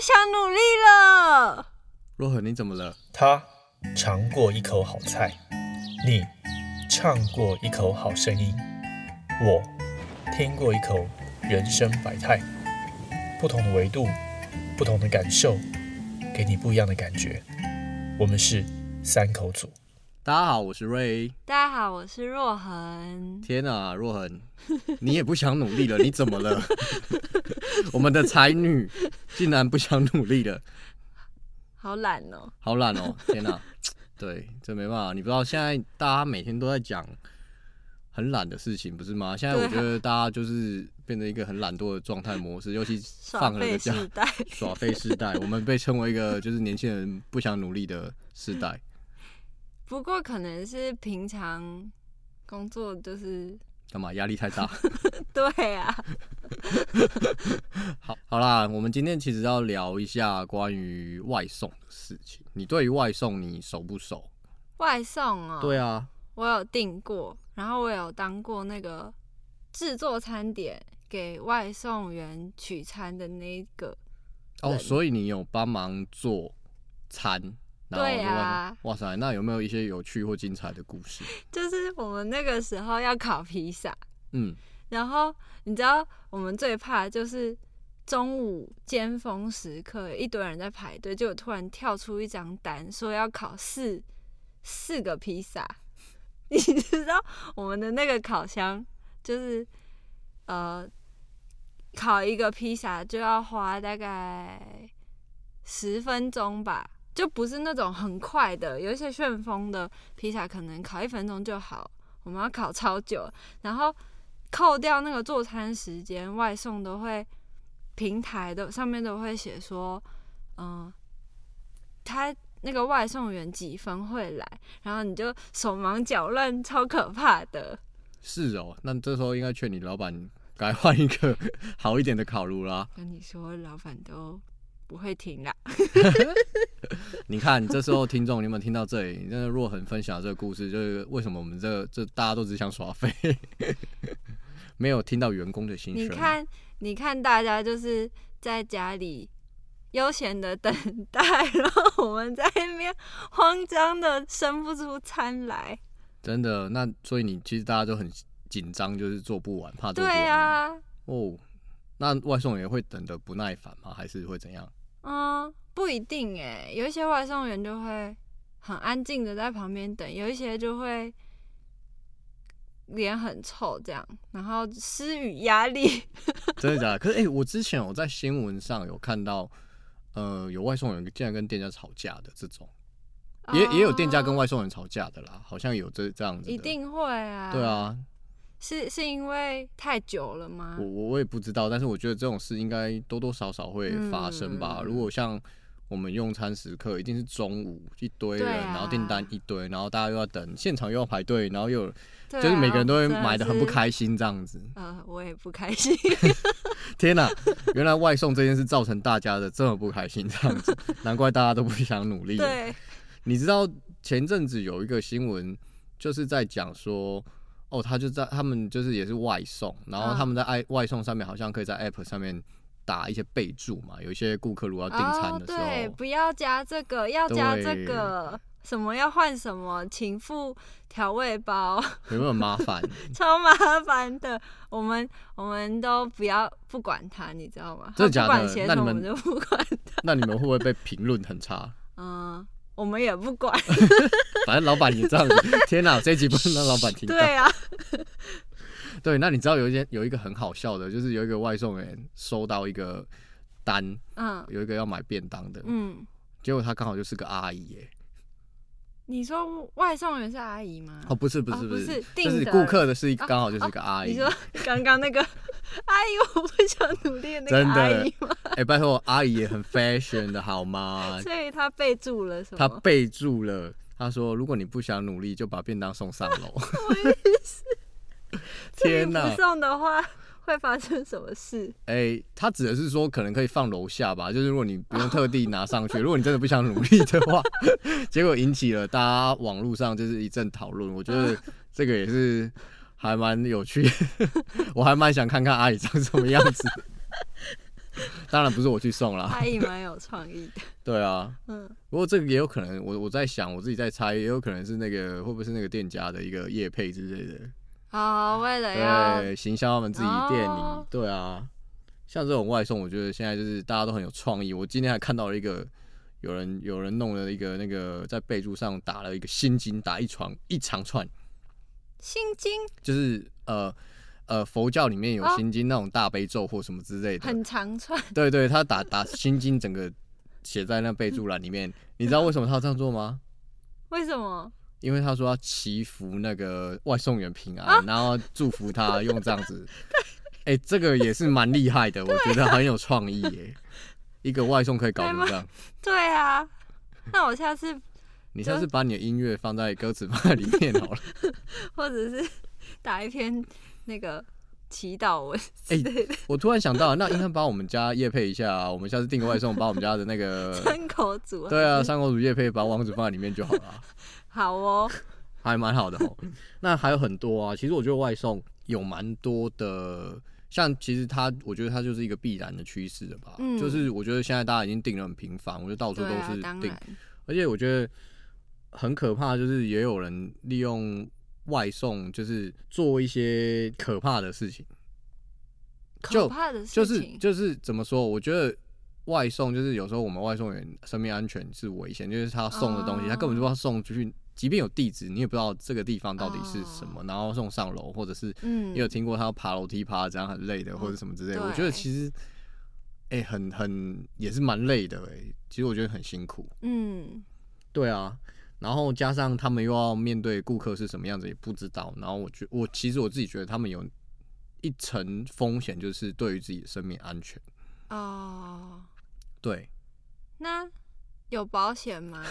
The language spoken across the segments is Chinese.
想努力了。若恒，你怎么了？他尝过一口好菜，你唱过一口好声音，我听过一口人生百态。不同的维度，不同的感受，给你不一样的感觉。我们是三口组。大家好，我是瑞。大家好，我是若恒。天啊，若恒，你也不想努力了？你怎么了？我们的才女竟然不想努力了，好懒哦、好懒哦！天哪，对，这没办法。你不知道现在大家每天都在讲很懒的事情，不是吗？现在我觉得大家就是变成一个很懒惰的状态模式，尤其放了假，耍废时代，我们被称为一个就是年轻人不想努力的时代。不过可能是平常工作就是干嘛？压力太大。对啊，好，好啦，我们今天其实要聊一下关于外送的事情。你对于外送你熟不熟？外送哦、对啊，我有订过，然后我有当过那个制作餐点给外送员取餐的那一个。哦，所以你有帮忙做餐，对做外送啊哇塞，那有没有一些有趣或精彩的故事？就是我们那个时候要烤披萨，嗯，然后你知道我们最怕就是中午尖峰时刻，一堆人在排队，就突然跳出一张单，说要烤四四个披萨。你知道我们的那个烤箱就是呃烤一个披萨就要花大概十分钟吧，就不是那种很快的，有一些旋风的披萨可能烤一分钟就好，我们要烤超久，然后扣掉那个做餐时间，外送都会平台的上面都会写说，嗯、他那个外送员几分会来，然后你就手忙脚乱，超可怕的。是哦，那这时候应该劝你老板该换一个 好一点的烤炉啦。跟你说，老板都不会停啦。你看，这时候听众，你有没有听到这里？真的若恒分享这个故事，就是为什么我们这个这大家都只想耍废，没有听到员工的心声。你看，你看，大家就是在家里悠闲的等待，然后我们在那边慌张的生不出餐来。真的，那所以你其实大家都很紧张，就是做不完，怕做不完。对啊，哦，那外送员会等的不耐烦吗？还是会怎样？嗯，不一定诶，有一些外送员就会很安静的在旁边等，有一些就会脸很臭这样，然后施予压力。真的假的？可是哎、欸我之前我在新闻上有看到，呃，有外送员竟然跟店家吵架的这种，也也有店家跟哦外送员吵架的啦，好像有这这样子的。一定会啊。对，啊，是是因为太久了吗我？我我也不知道，但是我觉得这种事应该多多少少会发生吧。嗯如果像我们用餐时刻一定是中午一堆人，啊然后订单一堆，然后大家又要等，现场又要排队，然后又就是每个人都会买的很不。开心这样子。呃，我也不开心。天哪、原来外送这件事造成大家的这么不开心这样子，难怪大家都不想努力。对，你知道前阵子有一个新闻，就是在讲说，哦，他就在他们就是也是外送，然后嗯他们在爱外送上面好像可以在 App 上面打一些备注嘛，有一些顾客如果要订餐哦，的时候，对，不要加这个，要加这个，什么要换什么，请付调味包，有没有麻烦？超麻烦的。我们我们都不要不管他，你知道吗？真的假的他不管写什么，我那你们们就不管他。那你们会不会被评论很差？嗯，我们也不管。反正老板也这样子，天哪，这一集不能让老板听到。对啊，对，那你知道有一件有一个很好笑的，就是有一个外送员收到一个单，嗯有一个要买便当的，嗯，结果他刚好就是个阿姨耶。你说外送员是阿姨吗？哦，不是不是不是是，是顾客的是刚好就是一个阿姨。你说刚刚那个 阿姨，我不想努力的那个阿姨吗？哎、拜托，阿姨也很 fashion 的好吗？所以她备注了什么？她备注了，她说如果你不想努力，就把便当送上楼。天哪不！送的话会发生什么事？哎、他指的是说可能可以放楼下吧，就是如果你不用特地拿上去，如果你真的不想努力的话，结果引起了大家网络上就是一阵讨论。我觉得这个也是还蛮有趣的，我还蛮想看看阿姨长什么样子。当然不是我去送啦。阿姨蛮有创意的。对啊，嗯，不过这个也有可能，我我在想，我自己在猜，也有可能是那个会不会是那个店家的一个业配之类的，好，为了要对，行销他们自己店里，哦。对啊，像这种外送，我觉得现在就是大家都很有创意。我今天还看到了一个有人有人弄了一个那个在备注上打了一个心经，打一床一长串，心经就是呃呃佛教里面有哦心经那种大悲咒或什么之类的，很长串，对对，他打打心经整个写在那备注栏里面，你知道为什么他要这样做吗？为什么？因为他说要祈福那个外送员平安，啊然后祝福他用这样子。哎、这个也是蛮厉害的，我觉得很有创意耶。一个外送可以搞成这样，对啊，那我下次你下次把你的音乐放在歌词放在里面好了。或者是打一篇那个祈祷文哎我突然想到，那应该把我们家叶配一下、啊，我们下次订个外送，把我们家的那个 三口组。对啊，三口组叶配把网址放在里面就好了啊、好哦，还蛮好的哦。那还有很多啊，其实我觉得外送有蛮多的，像其实它，我觉得它就是一个必然的趋势了吧。嗯就是我觉得现在大家已经订的很频繁，我觉得到处都是，订，当然，而且我觉得很可怕，就是也有人利用外送，就是做一些可怕的事情。就可怕的事情就是，就是怎么说？我觉得外送就是有时候我们外送员生命安全是危险，就是他送的东西，他根本就不知道送出去，即便有地址，你也不知道这个地方到底是什么，然后送上楼，或者是嗯也有听过他要爬楼梯爬这样很累的，或者什么之类的。我觉得其实，哎、很很也是蛮累的哎、其实我觉得很辛苦。嗯，对啊，然后加上他们又要面对顾客是什么样子也不知道，然后我觉我其实我自己觉得他们有一层风险，就是对于自己的生命安全。哦，对，那有保险吗？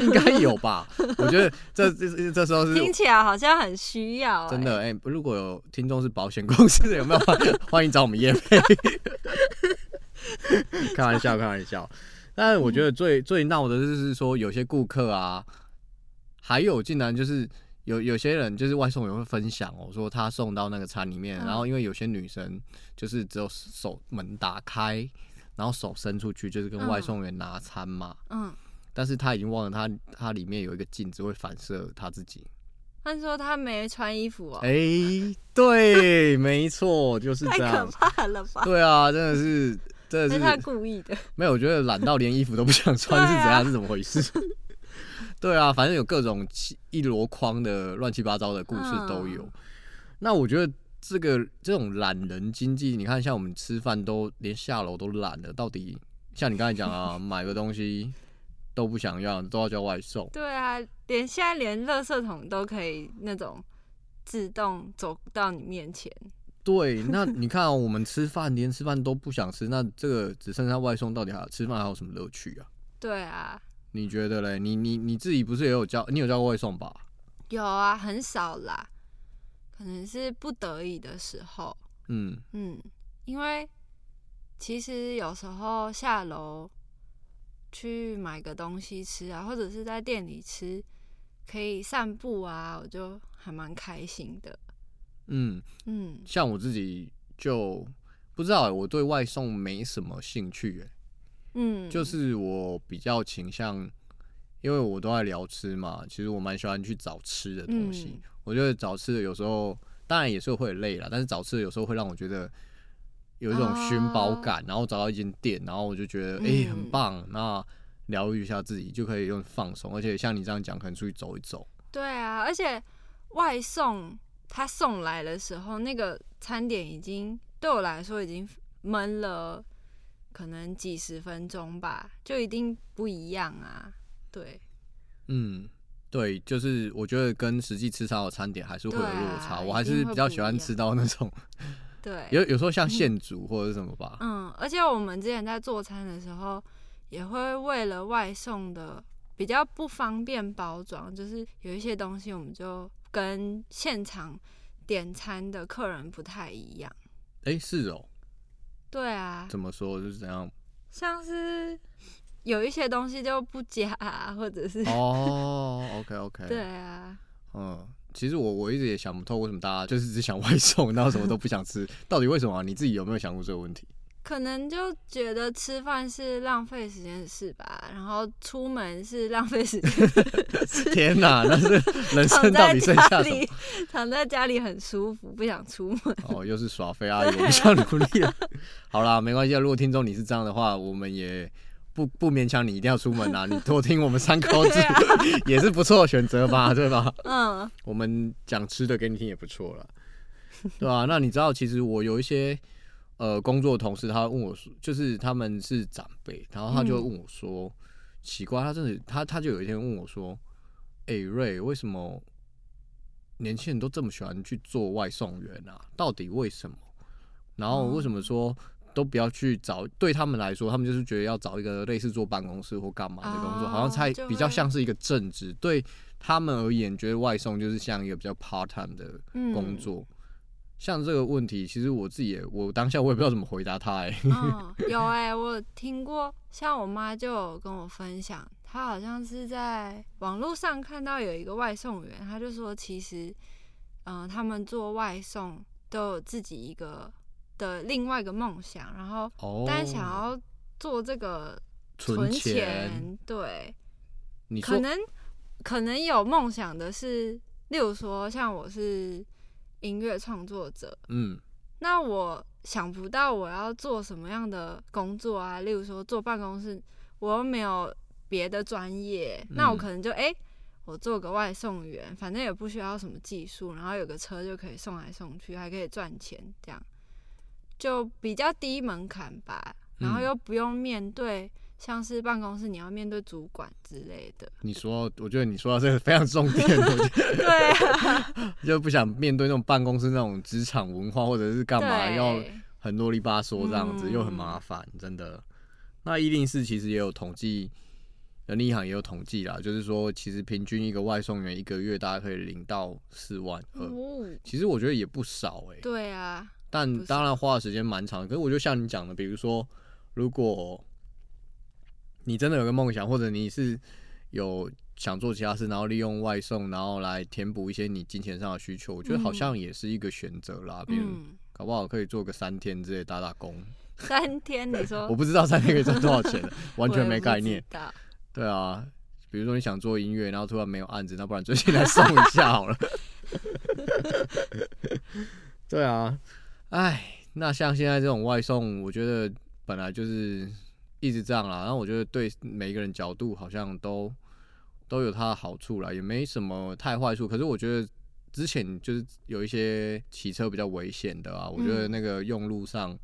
应该有吧？我觉得这这这这时候是听起来好像很需要、欸，真的哎、如果有听众是保险公司的，有没有欢 欢迎找我们叶配？开玩笑，开玩笑。但是我觉得最最闹的就是说，有些顾客啊，还有竟然就是有有些人就是外送员会分享哦，说他送到那个餐里面，嗯然后因为有些女生就是只有手门打开，然后手伸出去，就是跟外嗯送员拿餐嘛。嗯，但是他已经忘了他他里面有一个镜子会反射他自己。他说他没穿衣服哦，哎、对，没错，就是太可这样。怕了吧？对啊，真的是，真的是他故意的，没有，我觉得懒到连衣服都不想穿 是怎样？是怎么回事？对啊，反正有各种奇一箩筐的乱七八糟的故事都有。嗯那我觉得这个这种懒人经济，你看像我们吃饭都连下楼都懒了，到底像你刚才讲啊，买个东西都不想要，都要叫外送。对啊，连现在连垃圾桶都可以那种自动走到你面前，对，那你看、哦、我们吃饭连吃饭都不想吃，那这个只剩下外送，到底还吃饭还有什么乐趣啊？对啊，你觉得嘞？你你你自己不是也有叫，你有叫过外送吧？有啊，很少啦，可能是不得已的时候，嗯，嗯，因为其实有时候下楼去买个东西吃啊，或者是在店里吃，可以散步啊，我就还蛮开心的。嗯，嗯，像我自己就不知道欸，我对外送没什么兴趣，哎，嗯，就是我比较倾向，因为我都在聊吃嘛，其实我蛮喜欢去找吃的东西。嗯。我觉得找吃的有时候当然也是会累啦，但是找吃的有时候会让我觉得有一种寻宝感，然后找到一间店，然后我就觉得哎、欸嗯。很棒，那疗愈一下自己就可以用放松，而且像你这样讲，可能出去走一走。对啊，而且外送他送来的时候，那个餐点已经对我来说已经闷了，可能几十分钟吧，就一定不一样啊。对，嗯，对，就是我觉得跟实际吃到的餐点还是会有落差，我还是比较喜欢吃到那种对，有有时候像现煮或者是什么吧。嗯，而且我们之前在做餐的时候，也会为了外送的比较不方便包装，就是有一些东西我们就跟现场点餐的客人不太一样。哎、是哦，对啊，怎么说就是怎样？像是有一些东西就不加、啊，或者是、哦，OK OK，对啊，嗯，其实我我一直也想不透为什么大家就是只想外送，然后什么都不想吃，到底为什么啊、你自己有没有想过这个问题？可能就觉得吃饭是浪费时间的事吧，然后出门是浪费时间。天哪，那是 人生到底剩下什么？，躺在家里很舒服，不想出门。哦，又是耍飞阿姨，我不想努力了。好啦，没关系啊。如果听众你是这样的话，我们也不不勉强你一定要出门啊。你多听我们三口子啊也是不错的选择吧，对吧？嗯我们讲吃的给你听也不错了，对吧、那你知道，其实我有一些呃工作同事，他问我说，就是他们是长辈，然后他就会问我说，奇怪，他真的他他就有一天问我说，哎、瑞，为什么年轻人都这么喜欢去做外送员啊？到底为什么？然后为什么说？都不要去找，对他们来说，他们就是觉得要找一个类似坐办公室或干嘛的工作，哦好像才比较像是一个正职。对他们而言，觉得外送就是像一个比较 part time 的嗯，工作。像这个问题，其实我自己也，我当下我也不知道怎么回答他、欸。嗯，有哎、我有听过，像我妈就有跟我分享，她好像是在网络上看到有一个外送员，她就说其实，嗯、他们做外送都有自己一个的另外一个梦想，然后哦，但想要做这个存钱，钱，对，你可能可能有梦想的是，例如说像我是音乐创作者，嗯，那我想不到我要做什么样的工作啊，例如说坐办公室，我又没有别的专业，那我嗯。可能就诶，我做个外送员，反正也不需要什么技术，然后有个车就可以送来送去，还可以赚钱，这样。就比较低门槛吧，然后嗯。又不用面对像是办公室你要面对主管之类的，你说，我觉得你说到这个非常重点，对啊，就不想面对那种办公室那种职场文化，或者是干嘛要很啰里吧嗦这样子，嗯又很麻烦，真的。那一零四其实也有统计，人力银行也有统计啦，就是说其实平均一个外送员一个月大概可以领到四万二，哦，其实我觉得也不少哎、对啊，但不当然花的时间蛮长。可是我就像你讲的，比如说，如果你真的有个梦想，或者你是有想做其他事，然后利用外送，然后来填补一些你金钱上的需求，我觉得好嗯像也是一个选择啦。比如嗯，搞不好可以做个三天之类打打工，三天你说我不知道三天可以赚多少钱，完全没概念。。对啊，比如说你想做音乐，然后突然没有案子，那不然最近来送一下好了。对啊，哎，那像现在这种外送，我觉得本来就是一直这样啦。然后我觉得对每一个人角度好像都都有它的好处啦，也没什么太坏处。可是我觉得之前就是有一些骑车比较危险的啊，我觉得嗯那个用路上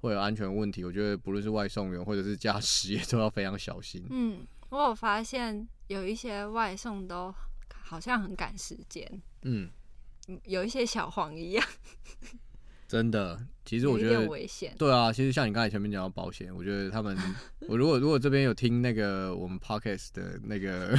会有安全问题。我觉得不论是外送员或者是驾驶，也都要非常小心。嗯，我有发现有一些外送都好像很赶时间，嗯，嗯有一些小黄一样，真的，其实我觉得。危险。对啊，其实像你刚才前面讲到保险，我觉得他们，我如果如果这边有听那个我们 podcast 的那个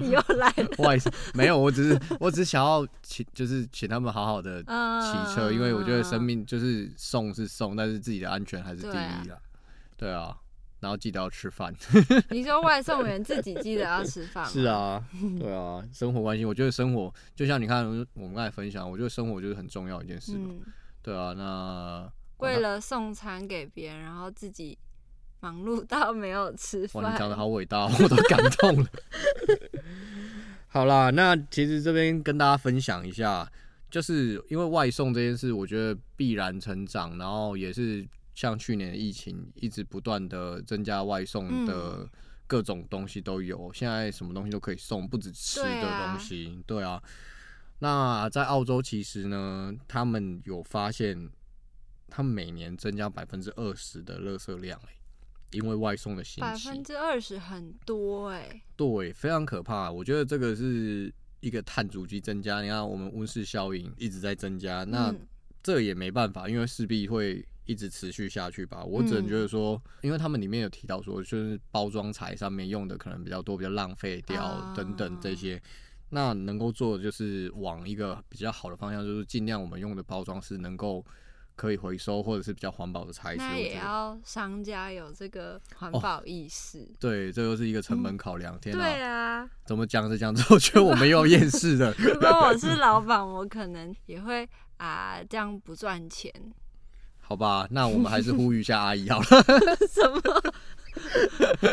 你 又来了，外没有，我只是我只是想要请，就是请他们好好的嗯，骑车，因为我觉得生命就是送是送，但是自己的安全还是第一啦。对啊，然后记得要吃饭。你说外送员自己记得要吃饭？是，啊，对啊，生活关系，我觉得生活就像你看我们刚才分享，我觉得生活就是很重要一件事。嗯，对啊，那为了送餐给别人，然后自己忙碌到 没有吃哇，你讲的。好伟大，我都感动了。好啦，那其实这边跟大家分享一下，就是因为外送这件事，我觉得必然成长，然后也是像去年的疫情，一直不断的增加外送的嗯各种东西都有，现在什么东西都可以送，不止吃的东西，对啊。那在澳洲，其实呢，他们有发现，他们每年增加百分之二十的垃圾量、欸，因为外送的兴起，百分之二十很多哎、对，非常可怕。我觉得这个是一个碳足迹增加，你看我们温室效应一直在增加，那嗯这也没办法，因为势必会一直持续下去吧。我只能觉得说，因为他们里面有提到说，就是包装材上面用的可能比较多，比较浪费掉啊等等这些。那能够做的就是往一个比较好的方向，就是尽量我们用的包装是能够可以回收或者是比较环保的材质。也要商家有这个环哦保意识。对，这又是一个成本考量。天哪、对啊，怎么讲着讲着，我觉得我们又要厌世了。如果我是 老板，我可能也会啊，这样不赚钱。好吧，那我们还是呼吁一下阿姨好了。什么？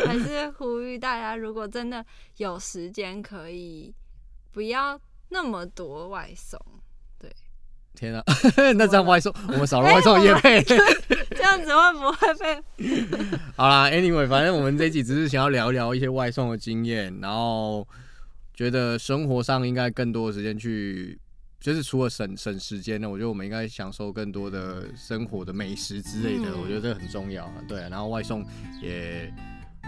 还是呼吁大家，如果真的有时间，可以不要那么多外送，天啊，那这样外送，我们少了外送的业配。这样子会不会被？好啦，Anyway，反正我们这一集只是想要聊一聊一些外送的经验，然后觉得生活上应该更多的时间去，就是除了省省时间呢，我觉得我们应该享受更多的生活的美食之类的，嗯我觉得这很重要啊。对啊，然后外送也。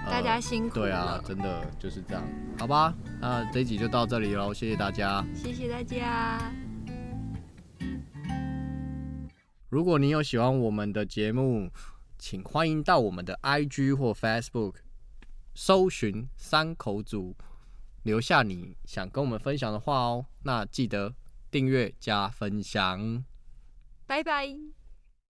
呃大家辛苦对啊，真的就是这样，好吧？那这一集就到这里喽，谢谢大家。谢谢大家。如果你有喜欢我们的节目，请欢迎到我们的 IG 或 Facebook 搜寻“三口组”，留下你想跟我们分享的话哦。那记得订阅加分享。拜拜。